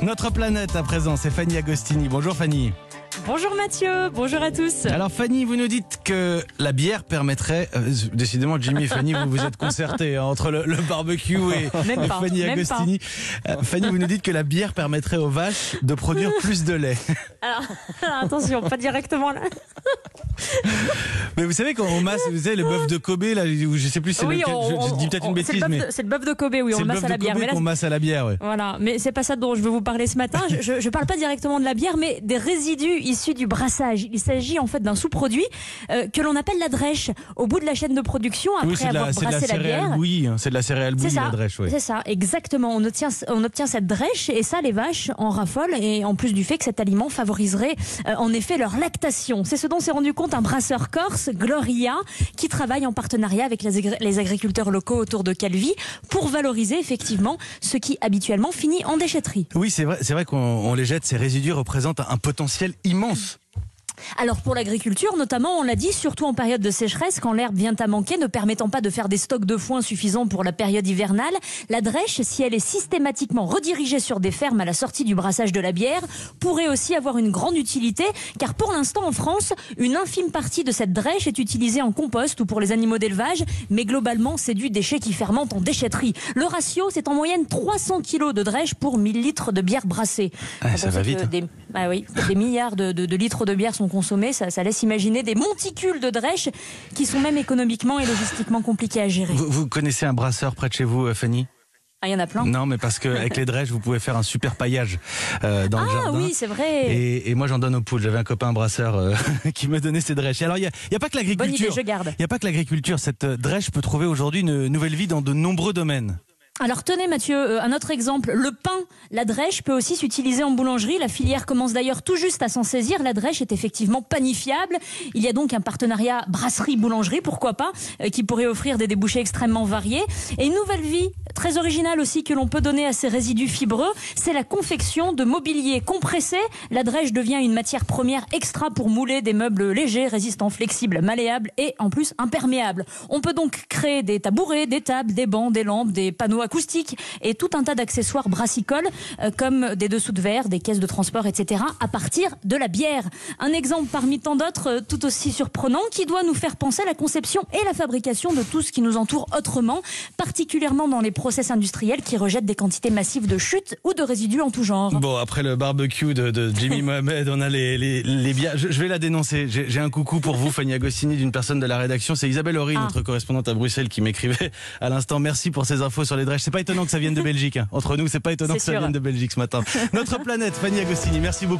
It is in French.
Notre planète à présent, c'est Fanny Agostini. Bonjour Fanny. Bonjour Mathieu, bonjour à tous. Alors Fanny, vous nous dites que la bière permettrait, euh, décidément Jimmy et Fanny, vous vous êtes concertés hein, entre le, le barbecue et, Même et pas, Fanny même Agostini. Euh, Fanny, vous nous dites que la bière permettrait aux vaches de produire plus de lait. Alors, attention, pas directement là. Mais vous savez quand on masse, vous savez le bœuf de Kobe là, ou je sais plus c'est oui, on- je, je on- dis peut-être on- une bêtise C'est le bœuf de Kobe, oui, on le masse à la bière. Qu'on masse à la bière, ouais. Voilà, mais c'est pas ça dont je veux vous parler ce matin. Je, je parle pas directement de la bière, mais des résidus issus du brassage. Il s'agit en fait d'un sous-produit euh, que l'on appelle la drèche. Au bout de la chaîne de production, après Oui, avoir la, la brassé la, céréale bière. bouillie, hein, c'est de la céréale bouillie la drèche, oui. c'est ça, exactement. On obtient, on obtient cette drèche et ça, les vaches en raffolent. Et en plus du fait que cet aliment favoriserait euh, en effet leur lactation. C'est ce dont s'est rendu compte un brasseur corse, Gloria, qui travaille en partenariat avec les, agri- les agriculteurs locaux autour de Calvi pour valoriser effectivement ce qui habituellement finit en déchetterie. Oui, c'est vrai, c'est vrai qu'on on les jette, ces résidus représentent un potentiel immense. Alors pour l'agriculture, notamment, on l'a dit, surtout en période de sécheresse, quand l'herbe vient à manquer, ne permettant pas de faire des stocks de foin suffisants pour la période hivernale, la drèche, si elle est systématiquement redirigée sur des fermes à la sortie du brassage de la bière, pourrait aussi avoir une grande utilité, car pour l'instant en France, une infime partie de cette drèche est utilisée en compost ou pour les animaux d'élevage, mais globalement, c'est du déchet qui fermente en déchetterie. Le ratio, c'est en moyenne 300 kilos de drèche pour 1000 litres de bière brassée. Ah, ça va vite, hein. Des, ah oui, des milliards de, de- de litres de bière sont consommés, ça, ça laisse imaginer des monticules de drèche qui sont même économiquement et logistiquement compliqués à gérer. Vous, vous connaissez un brasseur près de chez vous, euh, Fanny? Ah, il y en a plein. Non, mais parce qu'avec les drèches, vous pouvez faire un super paillage euh, dans le Ah jardin. oui, c'est vrai. Et, et moi, j'en donne aux poules. J'avais un copain brasseur euh, qui me donnait ses drèches. Et alors, il n'y a, il y a pas que Bonne idée, l'agriculture. je garde. Il n'y a pas que l'agriculture. Cette drèche peut trouver aujourd'hui une nouvelle vie dans de nombreux domaines. Alors tenez Mathieu, euh, un autre exemple, le pain, la drèche peut aussi s'utiliser en boulangerie. La filière commence d'ailleurs tout juste à s'en saisir. La drèche est effectivement panifiable. Il y a donc un partenariat brasserie-boulangerie, pourquoi pas, euh, qui pourrait offrir des débouchés extrêmement variés. Et une nouvelle vie très originale aussi que l'on peut donner à ces résidus fibreux, c'est la confection de mobilier compressé. La drèche devient une matière première extra pour mouler des meubles légers, résistants, flexibles, malléables et en plus imperméables. On peut donc créer des tabourets, des tables, des bancs, des lampes, des panneaux acoustiques et tout un tas d'accessoires brassicoles euh, comme des dessous de verre, des caisses de transport, etc. à partir de la bière. Un exemple parmi tant d'autres euh, tout aussi surprenant qui doit nous faire penser à la conception et la fabrication de tout ce qui nous entoure autrement, particulièrement dans les process industriels qui rejettent des quantités massives de chutes ou de résidus en tout genre. Bon, après le barbecue de, de Jimmy Mohamed, on a les, les, les bières. Je, je vais la dénoncer. J'ai un coucou pour vous, Fanny Agostini, d'une personne de la rédaction. C'est Isabelle Horry, Ah. notre correspondante à Bruxelles, qui m'écrivait à l'instant. Merci pour ces infos sur les drèches. C'est pas étonnant que ça vienne de Belgique. hein. Entre nous, c'est pas étonnant que ça vienne de Belgique ce matin. Notre planète, Fanny Agostini. Merci beaucoup.